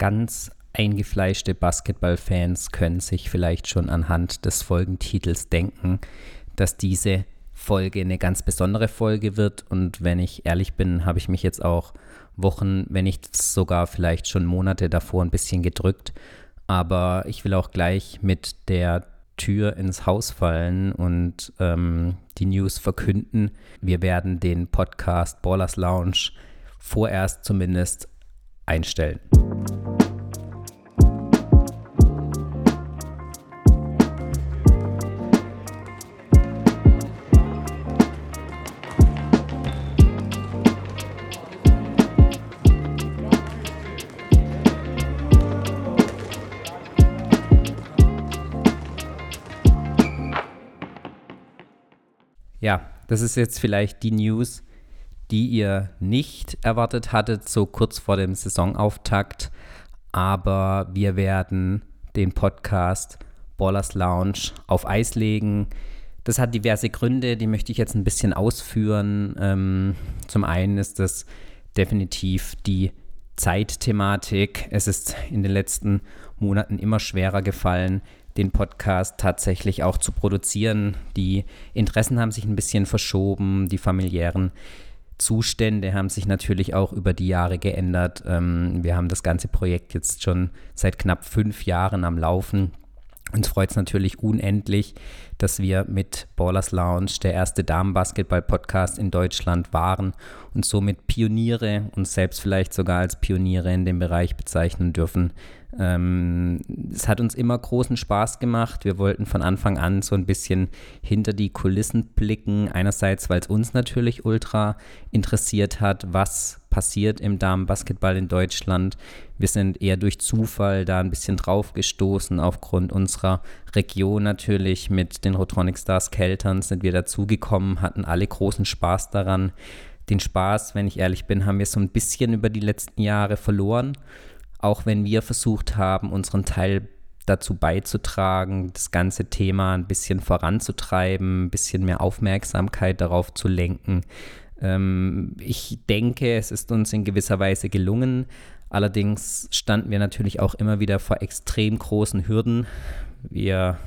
Ganz eingefleischte Basketballfans können sich vielleicht schon anhand des Folgentitels denken, dass diese Folge eine ganz besondere Folge wird. Und wenn ich ehrlich bin, habe ich mich jetzt auch Wochen, wenn nicht sogar vielleicht schon Monate davor ein bisschen gedrückt. Aber ich will auch gleich mit der Tür ins Haus fallen und ähm, die News verkünden. Wir werden den Podcast Ballers Lounge vorerst zumindest einstellen. Ja, das ist jetzt vielleicht die News, die ihr nicht erwartet hattet, so kurz vor dem Saisonauftakt. Aber wir werden den Podcast Ballers Lounge auf Eis legen. Das hat diverse Gründe, die möchte ich jetzt ein bisschen ausführen. Ähm, zum einen ist das definitiv die Zeitthematik. Es ist in den letzten Monaten immer schwerer gefallen, den Podcast tatsächlich auch zu produzieren. Die Interessen haben sich ein bisschen verschoben, die familiären Zustände haben sich natürlich auch über die Jahre geändert. Ähm, wir haben das ganze Projekt jetzt schon seit knapp fünf Jahren am Laufen. Uns freut es natürlich unendlich, dass wir mit Ballers Lounge der erste Damenbasketball-Podcast in Deutschland waren und somit Pioniere, uns selbst vielleicht sogar als Pioniere in dem Bereich bezeichnen dürfen. Ähm, es hat uns immer großen Spaß gemacht. Wir wollten von Anfang an so ein bisschen hinter die Kulissen blicken. Einerseits, weil es uns natürlich ultra interessiert hat, was passiert im Damenbasketball in Deutschland. Wir sind eher durch Zufall da ein bisschen drauf gestoßen. Aufgrund unserer Region natürlich mit den Rotronic Stars Keltern sind wir dazugekommen, hatten alle großen Spaß daran. Den Spaß, wenn ich ehrlich bin, haben wir so ein bisschen über die letzten Jahre verloren auch wenn wir versucht haben, unseren Teil dazu beizutragen, das ganze Thema ein bisschen voranzutreiben, ein bisschen mehr Aufmerksamkeit darauf zu lenken. Ähm, ich denke, es ist uns in gewisser Weise gelungen. Allerdings standen wir natürlich auch immer wieder vor extrem großen Hürden. Wir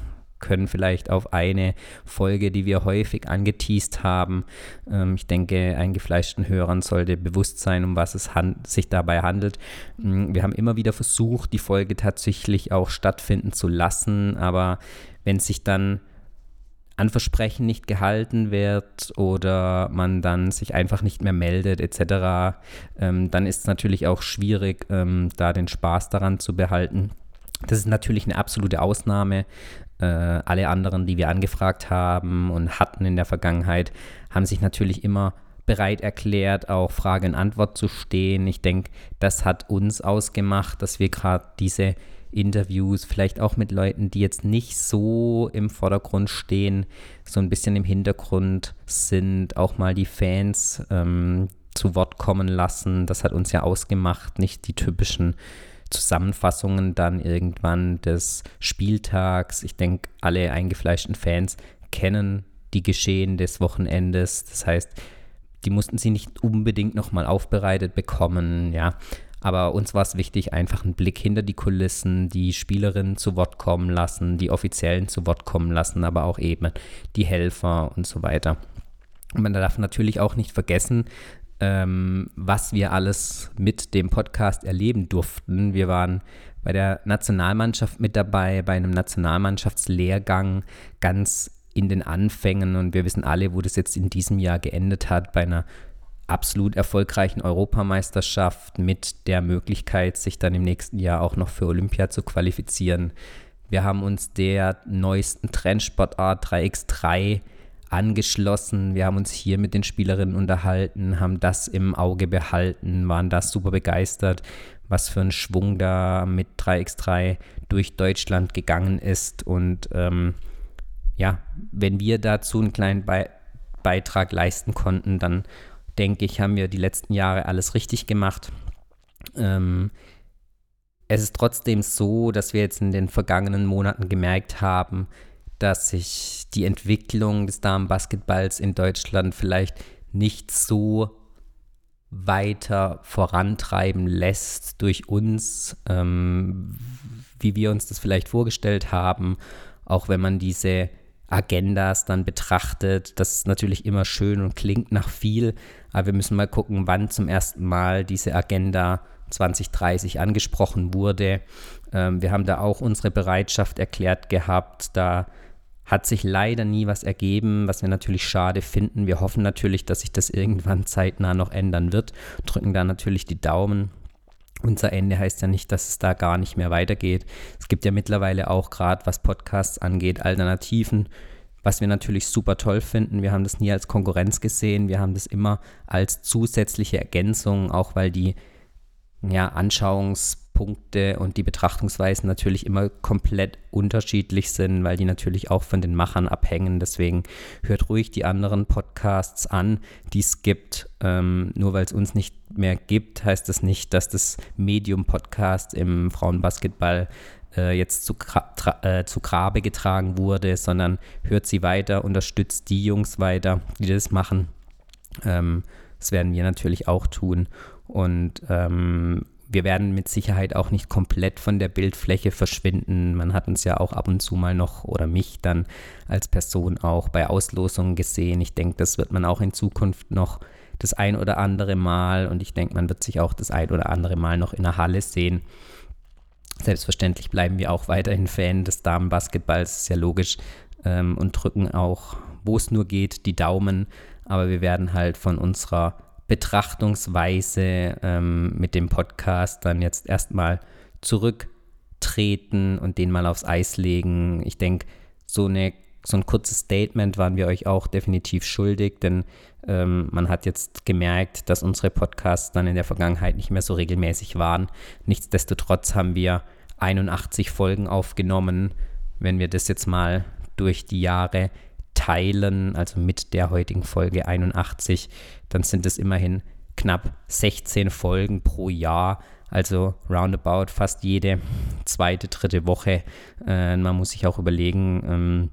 können vielleicht auf eine Folge, die wir häufig angeteased haben. Ähm, ich denke, eingefleischten Hörern sollte bewusst sein, um was es sich dabei handelt. Mm, wir haben immer wieder versucht, die Folge tatsächlich auch stattfinden zu lassen, aber wenn sich dann an Versprechen nicht gehalten wird oder man dann sich einfach nicht mehr meldet etc., ähm, dann ist es natürlich auch schwierig, ähm, da den Spaß daran zu behalten. Das ist natürlich eine absolute Ausnahme. Äh, alle anderen, die wir angefragt haben und hatten in der Vergangenheit, haben sich natürlich immer bereit erklärt, auch Frage und Antwort zu stehen. Ich denke, das hat uns ausgemacht, dass wir gerade diese Interviews, vielleicht auch mit Leuten, die jetzt nicht so im Vordergrund stehen, so ein bisschen im Hintergrund sind, auch mal die Fans ähm, zu Wort kommen lassen. Das hat uns ja ausgemacht, nicht die typischen Zusammenfassungen dann irgendwann des Spieltags. Ich denke, alle eingefleischten Fans kennen die Geschehen des Wochenendes. Das heißt, die mussten sie nicht unbedingt nochmal aufbereitet bekommen, ja. Aber uns war es wichtig, einfach einen Blick hinter die Kulissen, die Spielerinnen zu Wort kommen lassen, die Offiziellen zu Wort kommen lassen, aber auch eben die Helfer und so weiter. Und man darf natürlich auch nicht vergessen, ähm, was wir alles mit dem Podcast erleben durften. Wir waren bei der Nationalmannschaft mit dabei, bei einem Nationalmannschaftslehrgang ganz in den Anfängen und wir wissen alle, wo das jetzt in diesem Jahr geendet hat, bei einer absolut erfolgreichen Europameisterschaft mit der Möglichkeit, sich dann im nächsten Jahr auch noch für Olympia zu qualifizieren. Wir haben uns der neuesten Trendsportart 3x3 angeschlossen. Wir haben uns hier mit den Spielerinnen unterhalten, haben das im Auge behalten, waren da super begeistert, was für ein Schwung da mit 3x3 durch Deutschland gegangen ist. Und ähm, ja, wenn wir dazu einen kleinen Be Beitrag leisten konnten, dann denke ich, haben wir die letzten Jahre alles richtig gemacht. Ähm, es ist trotzdem so, dass wir jetzt in den vergangenen Monaten gemerkt haben, dass sich die Entwicklung des Damenbasketballs in Deutschland vielleicht nicht so weiter vorantreiben lässt durch uns, ähm, wie wir uns das vielleicht vorgestellt haben, auch wenn man diese Agendas dann betrachtet. Das ist natürlich immer schön und klingt nach viel, aber wir müssen mal gucken, wann zum ersten Mal diese Agenda 2030 angesprochen wurde. Ähm, wir haben da auch unsere Bereitschaft erklärt gehabt. Da hat sich leider nie was ergeben, was wir natürlich schade finden. Wir hoffen natürlich, dass sich das irgendwann zeitnah noch ändern wird, drücken da natürlich die Daumen. Unser Ende heißt ja nicht, dass es da gar nicht mehr weitergeht. Es gibt ja mittlerweile auch gerade, was Podcasts angeht, Alternativen, was wir natürlich super toll finden. Wir haben das nie als Konkurrenz gesehen, wir haben das immer als zusätzliche Ergänzung, auch weil die ja, Anschauungspunkte und die Betrachtungsweisen natürlich immer komplett unterschiedlich sind, weil die natürlich auch von den Machern abhängen. Deswegen hört ruhig die anderen Podcasts an, die es gibt. Ähm, nur weil es uns nicht mehr gibt, heißt das nicht, dass das Medium-Podcast im Frauenbasketball äh, jetzt zu, äh, zu Grabe getragen wurde, sondern hört sie weiter, unterstützt die Jungs weiter, die das machen. Ähm, das werden wir natürlich auch tun. Und ähm, wir werden mit Sicherheit auch nicht komplett von der Bildfläche verschwinden. Man hat uns ja auch ab und zu mal noch oder mich dann als Person auch bei Auslosungen gesehen. Ich denke, das wird man auch in Zukunft noch das ein oder andere Mal und ich denke, man wird sich auch das ein oder andere Mal noch in der Halle sehen. Selbstverständlich bleiben wir auch weiterhin Fan des Damenbasketballs, ist ja logisch, ähm, und drücken auch, wo es nur geht, die Daumen. Aber wir werden halt von unserer Betrachtungsweise ähm, mit dem Podcast dann jetzt erstmal zurücktreten und den mal aufs Eis legen. Ich denke, so, so ein kurzes Statement waren wir euch auch definitiv schuldig, denn ähm, man hat jetzt gemerkt, dass unsere Podcasts dann in der Vergangenheit nicht mehr so regelmäßig waren. Nichtsdestotrotz haben wir 81 Folgen aufgenommen. Wenn wir das jetzt mal durch die Jahre teilen, also mit der heutigen Folge 81, dann sind es immerhin knapp 16 Folgen pro Jahr, also roundabout fast jede zweite, dritte Woche. Äh, man muss sich auch überlegen, ähm,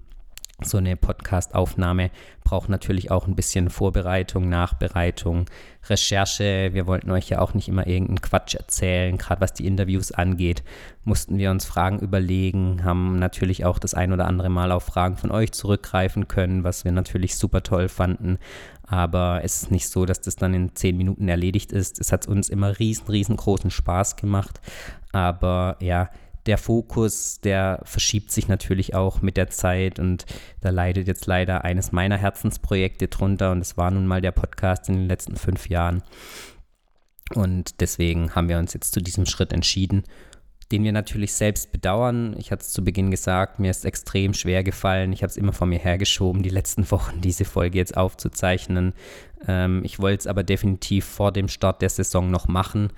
so eine Podcast-Aufnahme braucht natürlich auch ein bisschen Vorbereitung, Nachbereitung, Recherche. Wir wollten euch ja auch nicht immer irgendeinen Quatsch erzählen. Gerade was die Interviews angeht, mussten wir uns Fragen überlegen, haben natürlich auch das ein oder andere Mal auf Fragen von euch zurückgreifen können, was wir natürlich super toll fanden. Aber es ist nicht so, dass das dann in zehn Minuten erledigt ist. Es hat uns immer riesen, riesengroßen Spaß gemacht. Aber ja, der Fokus, der verschiebt sich natürlich auch mit der Zeit und da leidet jetzt leider eines meiner Herzensprojekte drunter und es war nun mal der Podcast in den letzten fünf Jahren. Und deswegen haben wir uns jetzt zu diesem Schritt entschieden, den wir natürlich selbst bedauern. Ich hatte es zu Beginn gesagt, mir ist extrem schwer gefallen. Ich habe es immer vor mir hergeschoben, die letzten Wochen diese Folge jetzt aufzuzeichnen. Ähm, ich wollte es aber definitiv vor dem Start der Saison noch machen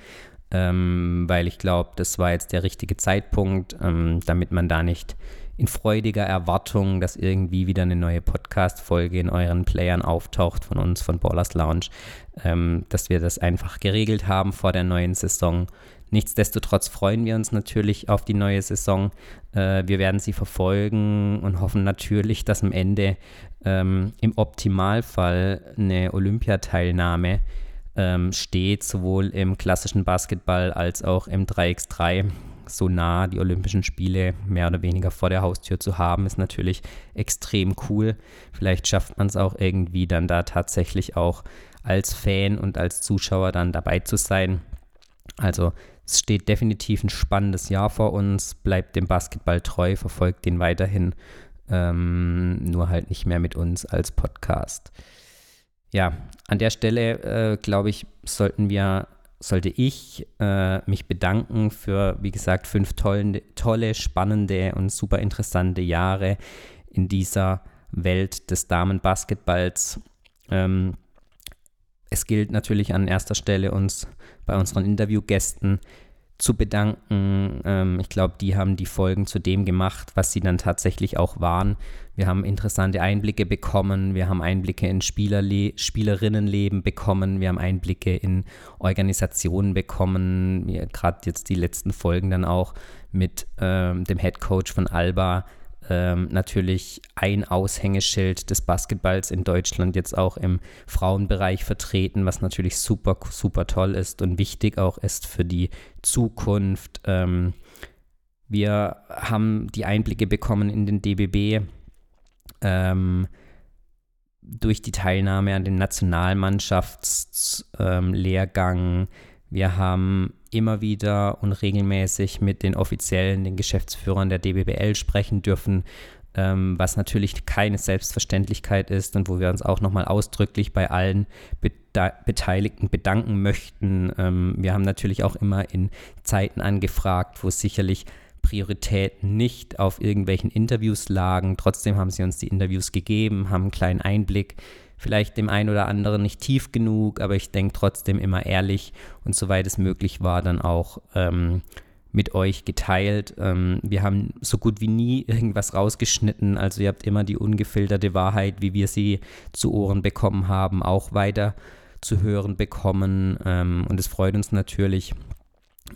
ähm, weil ich glaube, das war jetzt der richtige Zeitpunkt, ähm, damit man da nicht in freudiger Erwartung, dass irgendwie wieder eine neue Podcast-Folge in euren Playern auftaucht von uns, von Ballers Lounge, ähm, dass wir das einfach geregelt haben vor der neuen Saison. Nichtsdestotrotz freuen wir uns natürlich auf die neue Saison. Äh, wir werden sie verfolgen und hoffen natürlich, dass am Ende ähm, im Optimalfall eine Olympiateilnahme ähm, steht, sowohl im klassischen Basketball als auch im 3x3 so nah die Olympischen Spiele mehr oder weniger vor der Haustür zu haben, ist natürlich extrem cool. Vielleicht schafft man es auch irgendwie dann da tatsächlich auch als Fan und als Zuschauer dann dabei zu sein. Also es steht definitiv ein spannendes Jahr vor uns. Bleibt dem Basketball treu, verfolgt den weiterhin, ähm, nur halt nicht mehr mit uns als Podcast ja, an der Stelle, äh, glaube ich, sollten wir, sollte ich äh, mich bedanken für, wie gesagt, fünf tollen, tolle, spannende und super interessante Jahre in dieser Welt des Damenbasketballs. Ähm, es gilt natürlich an erster Stelle uns bei unseren Interviewgästen zu bedanken. Ähm, ich glaube, die haben die Folgen zu dem gemacht, was sie dann tatsächlich auch waren. Wir haben interessante Einblicke bekommen, wir haben Einblicke in Spielerle Spielerinnenleben bekommen, wir haben Einblicke in Organisationen bekommen, gerade jetzt die letzten Folgen dann auch mit ähm, dem Head Coach von Alba ähm, natürlich ein Aushängeschild des Basketballs in Deutschland jetzt auch im Frauenbereich vertreten, was natürlich super, super toll ist und wichtig auch ist für die Zukunft. Ähm, wir haben die Einblicke bekommen in den DBB ähm, durch die Teilnahme an den Nationalmannschaftslehrgang. Ähm, wir haben immer wieder und regelmäßig mit den Offiziellen, den Geschäftsführern der DBBL sprechen dürfen, ähm, was natürlich keine Selbstverständlichkeit ist und wo wir uns auch nochmal ausdrücklich bei allen Beteiligten bedanken möchten. Ähm, wir haben natürlich auch immer in Zeiten angefragt, wo sicherlich Prioritäten nicht auf irgendwelchen Interviews lagen. Trotzdem haben sie uns die Interviews gegeben, haben einen kleinen Einblick vielleicht dem einen oder anderen nicht tief genug, aber ich denke trotzdem immer ehrlich und soweit es möglich war, dann auch ähm, mit euch geteilt. Ähm, wir haben so gut wie nie irgendwas rausgeschnitten, also ihr habt immer die ungefilterte Wahrheit, wie wir sie zu Ohren bekommen haben, auch weiter zu hören bekommen ähm, und es freut uns natürlich,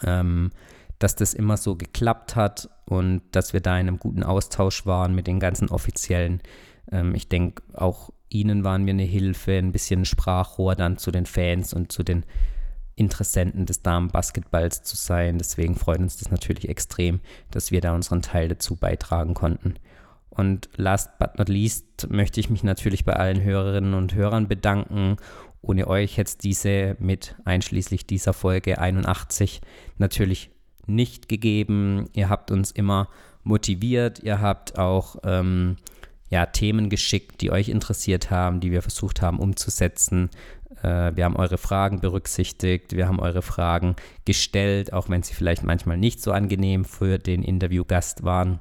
ähm, dass das immer so geklappt hat und dass wir da in einem guten Austausch waren mit den ganzen Offiziellen. Ähm, ich denke auch ihnen waren wir eine Hilfe, ein bisschen Sprachrohr dann zu den Fans und zu den Interessenten des Damenbasketballs zu sein. Deswegen freut uns das natürlich extrem, dass wir da unseren Teil dazu beitragen konnten. Und last but not least möchte ich mich natürlich bei allen Hörerinnen und Hörern bedanken. Ohne euch jetzt diese mit einschließlich dieser Folge 81 natürlich nicht gegeben. Ihr habt uns immer motiviert, ihr habt auch ähm, ja, Themen geschickt, die euch interessiert haben, die wir versucht haben umzusetzen. Äh, wir haben eure Fragen berücksichtigt, wir haben eure Fragen gestellt, auch wenn sie vielleicht manchmal nicht so angenehm für den Interviewgast waren.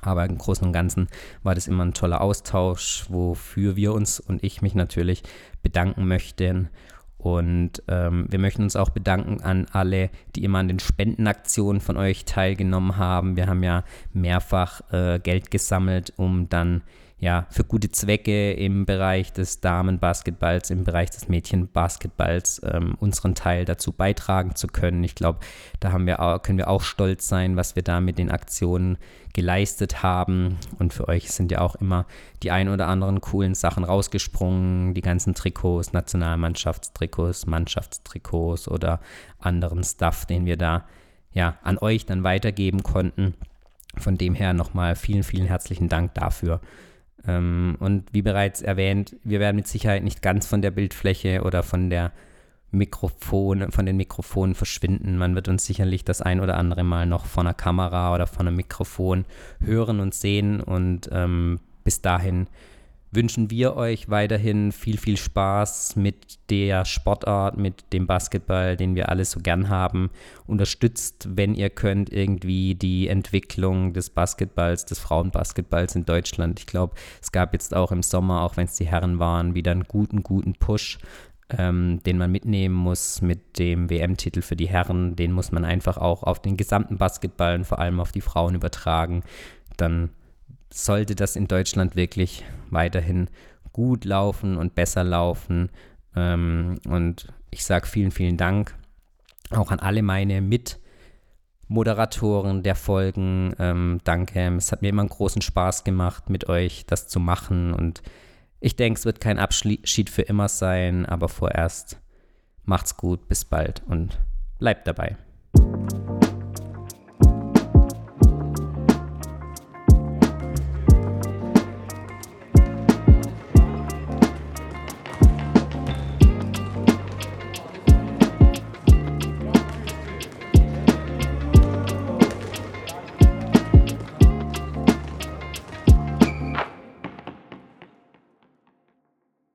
Aber im Großen und Ganzen war das immer ein toller Austausch, wofür wir uns und ich mich natürlich bedanken möchten. Und ähm, wir möchten uns auch bedanken an alle, die immer an den Spendenaktionen von euch teilgenommen haben. Wir haben ja mehrfach äh, Geld gesammelt, um dann ja, für gute Zwecke im Bereich des Damenbasketballs, im Bereich des Mädchenbasketballs ähm, unseren Teil dazu beitragen zu können. Ich glaube, da haben wir auch, können wir auch stolz sein, was wir da mit den Aktionen geleistet haben. Und für euch sind ja auch immer die ein oder anderen coolen Sachen rausgesprungen, die ganzen Trikots, Nationalmannschaftstrikots, Mannschaftstrikots oder anderen Stuff, den wir da ja an euch dann weitergeben konnten. Von dem her nochmal vielen, vielen herzlichen Dank dafür. Ähm, und wie bereits erwähnt, wir werden mit Sicherheit nicht ganz von der Bildfläche oder von der Mikrofon, von den Mikrofonen verschwinden. Man wird uns sicherlich das ein oder andere Mal noch von einer Kamera oder von einem Mikrofon hören und sehen. Und ähm, bis dahin wünschen wir euch weiterhin viel, viel Spaß mit der Sportart, mit dem Basketball, den wir alle so gern haben. Unterstützt, wenn ihr könnt, irgendwie die Entwicklung des Basketballs, des Frauenbasketballs in Deutschland. Ich glaube, es gab jetzt auch im Sommer, auch wenn es die Herren waren, wieder einen guten, guten Push. Ähm, den man mitnehmen muss mit dem WM-Titel für die Herren, den muss man einfach auch auf den gesamten Basketball und vor allem auf die Frauen übertragen. Dann sollte das in Deutschland wirklich weiterhin gut laufen und besser laufen. Ähm, und ich sage vielen, vielen Dank auch an alle meine Mitmoderatoren der Folgen. Ähm, danke. Es hat mir immer einen großen Spaß gemacht, mit euch das zu machen. Und ich denke, es wird kein Abschied für immer sein, aber vorerst macht's gut, bis bald und bleibt dabei.